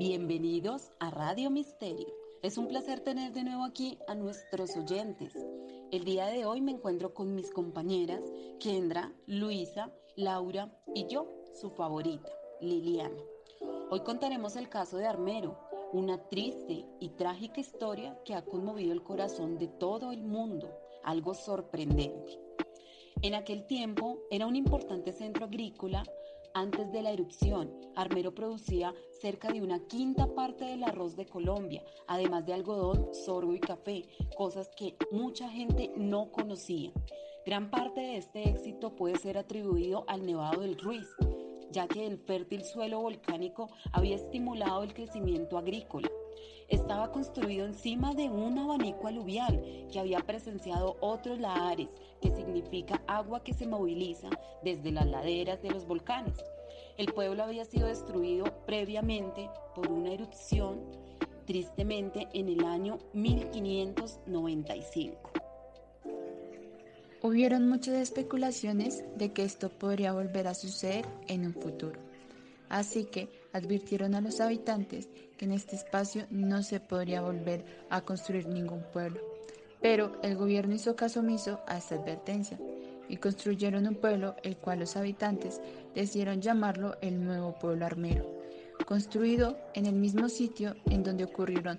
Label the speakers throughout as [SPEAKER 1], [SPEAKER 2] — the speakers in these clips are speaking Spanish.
[SPEAKER 1] Bienvenidos a Radio Misterio. Es un placer tener de nuevo aquí a nuestros oyentes. El día de hoy me encuentro con mis compañeras Kendra, Luisa, Laura y yo, su favorita, Liliana. Hoy contaremos el caso de Armero, una triste y trágica historia que ha conmovido el corazón de todo el mundo, algo sorprendente. En aquel tiempo era un importante centro agrícola antes de la erupción, Armero producía cerca de una quinta parte del arroz de Colombia, además de algodón, sorgo y café, cosas que mucha gente no conocía. Gran parte de este éxito puede ser atribuido al Nevado del Ruiz, ya que el fértil suelo volcánico había estimulado el crecimiento agrícola. Estaba construido encima de un abanico aluvial que había presenciado otros lahares, que significa agua que se moviliza desde las laderas de los volcanes. El pueblo había sido destruido previamente por una erupción, tristemente en el año 1595.
[SPEAKER 2] Hubieron muchas especulaciones de que esto podría volver a suceder en un futuro. Así que advirtieron a los habitantes que en este espacio no se podría volver a construir ningún pueblo. Pero el gobierno hizo caso omiso a esta advertencia y construyeron un pueblo el cual los habitantes decidieron llamarlo el nuevo pueblo armero, construido en el mismo sitio en donde ocurrieron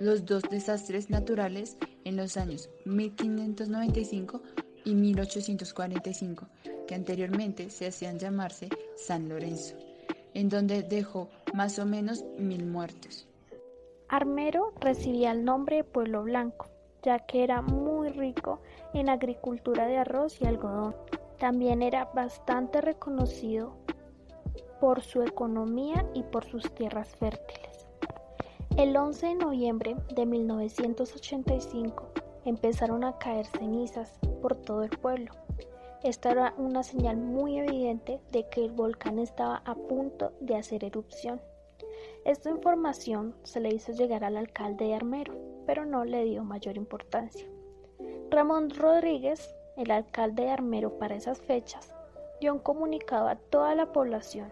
[SPEAKER 2] los dos desastres naturales en los años 1595 y 1845, que anteriormente se hacían llamarse San Lorenzo en donde dejó más o menos mil muertos.
[SPEAKER 3] Armero recibía el nombre de Pueblo Blanco, ya que era muy rico en agricultura de arroz y algodón. También era bastante reconocido por su economía y por sus tierras fértiles. El 11 de noviembre de 1985 empezaron a caer cenizas por todo el pueblo. Esta era una señal muy evidente de que el volcán estaba a punto de hacer erupción. Esta información se le hizo llegar al alcalde de Armero, pero no le dio mayor importancia. Ramón Rodríguez, el alcalde de Armero para esas fechas, dio un comunicado a toda la población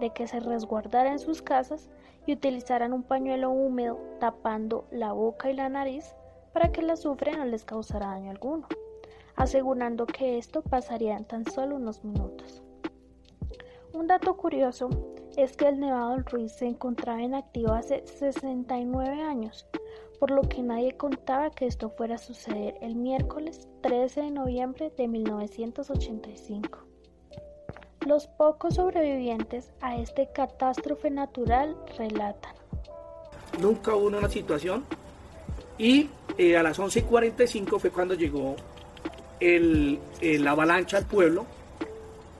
[SPEAKER 3] de que se resguardara en sus casas y utilizaran un pañuelo húmedo tapando la boca y la nariz para que el azufre no les causara daño alguno asegurando que esto pasaría en tan solo unos minutos. Un dato curioso es que el Nevado del Ruiz se encontraba en activo hace 69 años, por lo que nadie contaba que esto fuera a suceder el miércoles 13 de noviembre de 1985. Los pocos sobrevivientes a este catástrofe natural relatan.
[SPEAKER 4] Nunca hubo una situación y eh, a las 11.45 fue cuando llegó el, la avalancha al pueblo.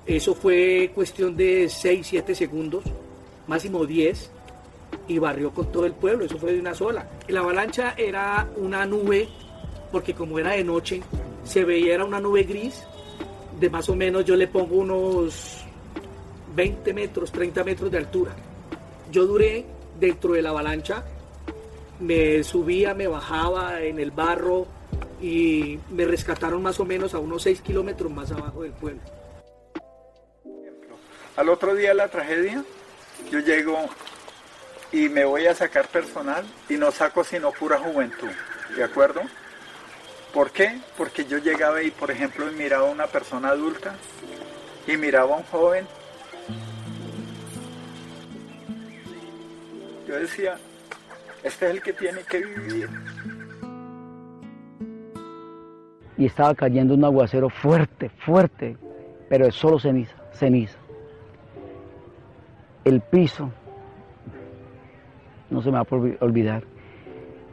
[SPEAKER 4] Eso fue cuestión de 6, 7 segundos, máximo 10, y barrió con todo el pueblo. Eso fue de una sola. La avalancha era una nube, porque como era de noche, se veía era una nube gris, de más o menos yo le pongo unos 20 metros, 30 metros de altura. Yo duré dentro de la avalancha, me subía, me bajaba en el barro, y me rescataron más o menos a unos 6 kilómetros más abajo del pueblo.
[SPEAKER 5] Al otro día de la tragedia, yo llego y me voy a sacar personal y no saco sino pura juventud, ¿de acuerdo? ¿Por qué? Porque yo llegaba y, por ejemplo, miraba a una persona adulta y miraba a un joven. Yo decía, este es el que tiene que vivir
[SPEAKER 6] y estaba cayendo un aguacero fuerte, fuerte, pero es solo ceniza, ceniza. El piso, no se me va a olvidar,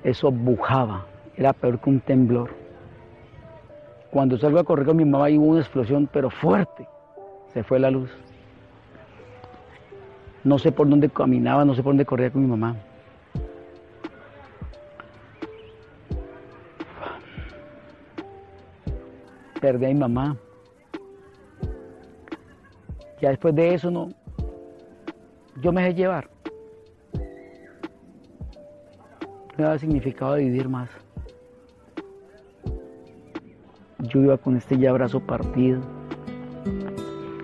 [SPEAKER 6] eso bujaba, era peor que un temblor. Cuando salgo a correr con mi mamá hubo una explosión, pero fuerte, se fue la luz. No sé por dónde caminaba, no sé por dónde corría con mi mamá. Perdí a mi mamá. Ya después de eso no, yo me dejé llevar. No había significado de vivir más. Yo iba con este ya brazo partido,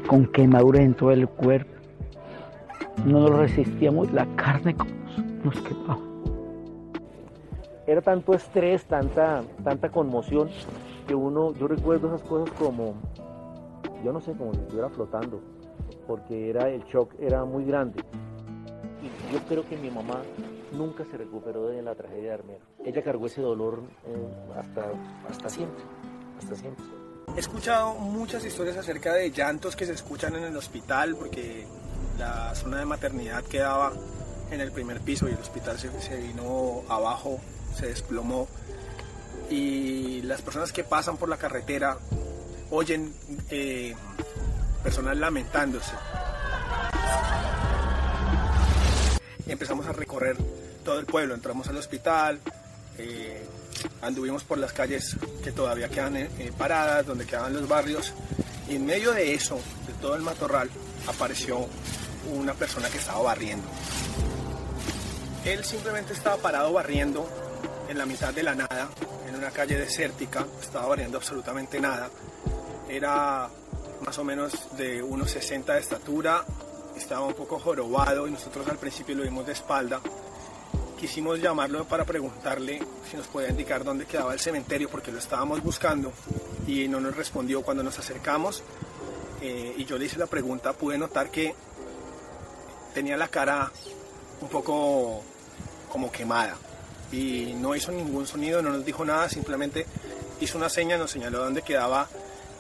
[SPEAKER 6] con quemaduras en todo el cuerpo. no nos resistíamos, la carne nos quemaba.
[SPEAKER 7] Era tanto estrés, tanta, tanta conmoción, que uno, yo recuerdo esas cosas como, yo no sé, como si estuviera flotando, porque era, el shock era muy grande. Y yo creo que mi mamá nunca se recuperó de la tragedia de Armero. Ella cargó ese dolor eh, hasta, hasta siempre, hasta siempre.
[SPEAKER 4] He escuchado muchas historias acerca de llantos que se escuchan en el hospital porque la zona de maternidad quedaba en el primer piso y el hospital se, se vino abajo, se desplomó y las personas que pasan por la carretera oyen eh, personas lamentándose. Empezamos a recorrer todo el pueblo, entramos al hospital, eh, anduvimos por las calles que todavía quedan eh, paradas, donde quedaban los barrios, y en medio de eso, de todo el matorral, apareció una persona que estaba barriendo. Él simplemente estaba parado barriendo en la mitad de la nada, en una calle desértica, estaba barriendo absolutamente nada. Era más o menos de unos 60 de estatura, estaba un poco jorobado y nosotros al principio lo vimos de espalda. Quisimos llamarlo para preguntarle si nos podía indicar dónde quedaba el cementerio porque lo estábamos buscando y no nos respondió cuando nos acercamos. Eh, y yo le hice la pregunta, pude notar que tenía la cara un poco como quemada y no hizo ningún sonido, no nos dijo nada, simplemente hizo una seña, nos señaló dónde quedaba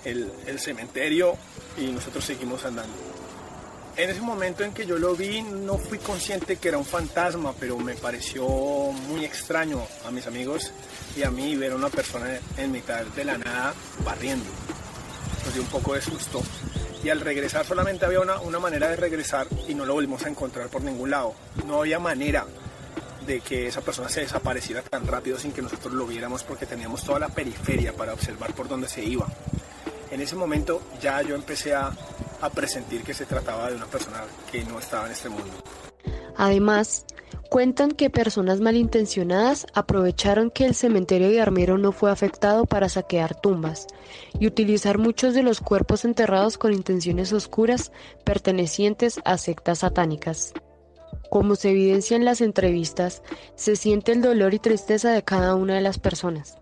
[SPEAKER 4] el, cementerio y nosotros seguimos andando. En ese momento en que yo lo vi no fui consciente que era un fantasma, pero me pareció muy extraño a mis amigos y a mí ver a una persona en mitad de la nada barriendo. Nos dio un poco de susto y al regresar solamente había una, una manera de regresar y no lo volvimos a encontrar por ningún lado. No había manera de que esa persona se desapareciera tan rápido sin que nosotros lo viéramos porque teníamos toda la periferia para observar por dónde se iba. En ese momento ya yo empecé a, a presentir que se trataba de una persona que no estaba en este mundo.
[SPEAKER 8] Además, cuentan que personas malintencionadas aprovecharon que el cementerio de Armero no fue afectado para saquear tumbas y utilizar muchos de los cuerpos enterrados con intenciones oscuras pertenecientes a sectas satánicas. Como se evidencia en las entrevistas, se siente el dolor y tristeza de cada una de las personas.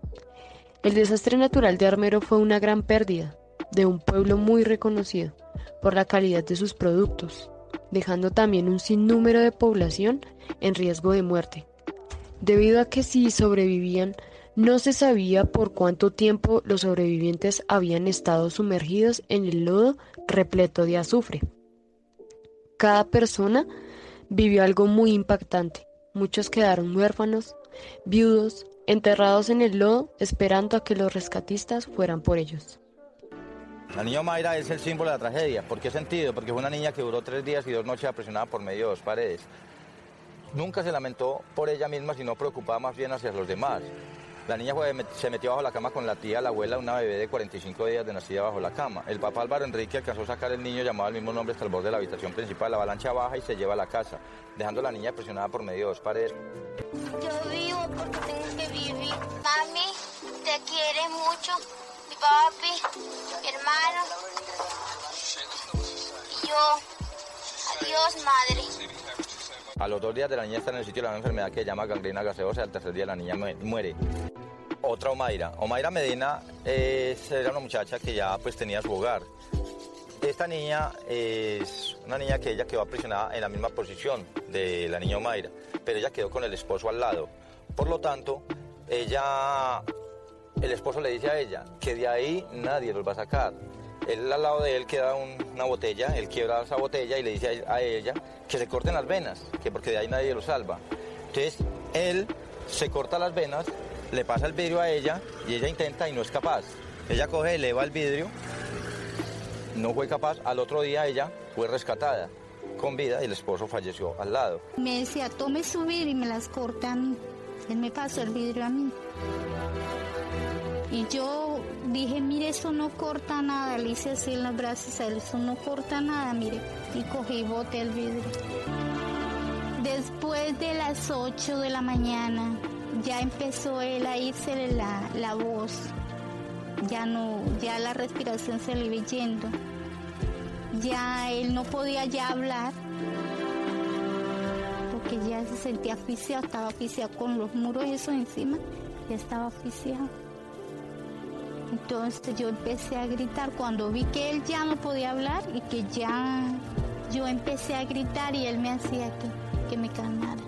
[SPEAKER 8] El desastre natural de Armero fue una gran pérdida de un pueblo muy reconocido por la calidad de sus productos, dejando también un sinnúmero de población en riesgo de muerte, debido a que si sobrevivían, no se sabía por cuánto tiempo los sobrevivientes habían estado sumergidos en el lodo repleto de azufre. Cada persona vivió algo muy impactante. Muchos quedaron huérfanos, viudos, enterrados en el lodo, esperando a que los rescatistas fueran por ellos.
[SPEAKER 9] La niña Mayra es el símbolo de la tragedia. ¿Por qué sentido? Porque fue una niña que duró tres días y dos noches apresionada por medio de dos paredes. Nunca se lamentó por ella misma, sino preocupaba más bien hacia los demás. La niña se metió bajo la cama con la tía, la abuela, una bebé de 45 días de nacida bajo la cama. El papá Álvaro Enrique alcanzó a sacar el niño llamado al mismo nombre hasta el borde de la habitación principal. La avalancha baja y se lleva a la casa, dejando a la niña presionada por medio de dos paredes.
[SPEAKER 10] Yo vivo porque tengo que vivir. Mami, te quiere mucho. Mi papi, mi hermano. Y yo. Adiós, madre.
[SPEAKER 9] A los dos días de la niña está en el sitio de la enfermedad que se llama gangrena gaseosa y al tercer día la niña muere. Otra Omaira. Omaira Medina era una muchacha que ya pues tenía su hogar. Esta niña es una niña que ella quedó aprisionada en la misma posición de la niña Omaira, pero ella quedó con el esposo al lado. Por lo tanto, ella, el esposo le dice a ella que de ahí nadie los va a sacar él al lado de él queda una botella, él quiebra esa botella y le dice a, ella que se corten las venas, que porque de ahí nadie lo salva. Entonces él se corta las venas, le pasa el vidrio a ella y ella intenta y no es capaz. Ella coge, eleva el vidrio, no fue capaz, al otro día ella fue rescatada con vida y el esposo falleció al lado.
[SPEAKER 11] Me decía, tome su vidrio y me las cortan. Él me pasó el vidrio a mí. Y yo dije, mire, eso no corta nada. Le hice así en los brazos a él, eso no corta nada, mire. Y cogí y boté el vidrio. Después de las 8 de la mañana, ya empezó él a irse la, la voz. Ya no, ya la respiración se le iba yendo. Ya él no podía ya hablar. que ya se sentía asfixiado, estaba asfixiado con los muros eso encima, ya estaba asfixiado. Entonces yo empecé a gritar cuando vi que él ya no podía hablar y que ya yo empecé a gritar y él me hacía que, que me calmara.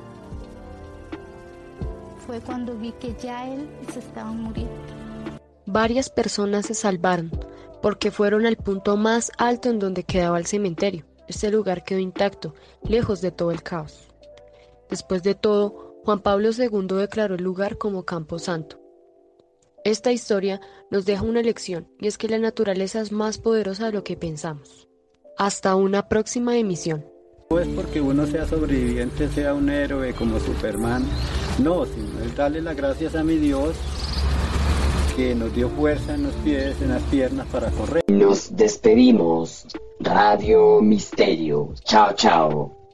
[SPEAKER 11] Fue cuando vi que ya él se estaba muriendo.
[SPEAKER 8] Varias personas se salvaron porque fueron al punto más alto en donde quedaba el cementerio. Este lugar quedó intacto, lejos de todo el caos. Después de todo, Juan Pablo II declaró el lugar como Campo Santo. Esta historia nos deja una lección y es que la naturaleza es más poderosa de lo que pensamos. Hasta una próxima emisión.
[SPEAKER 12] No es porque uno sea sobreviviente, sea un héroe como Superman, no, sino es darle las gracias a mi Dios que nos dio fuerza en los pies, en las piernas para correr.
[SPEAKER 13] Nos despedimos. Radio Misterio. Chao, chao.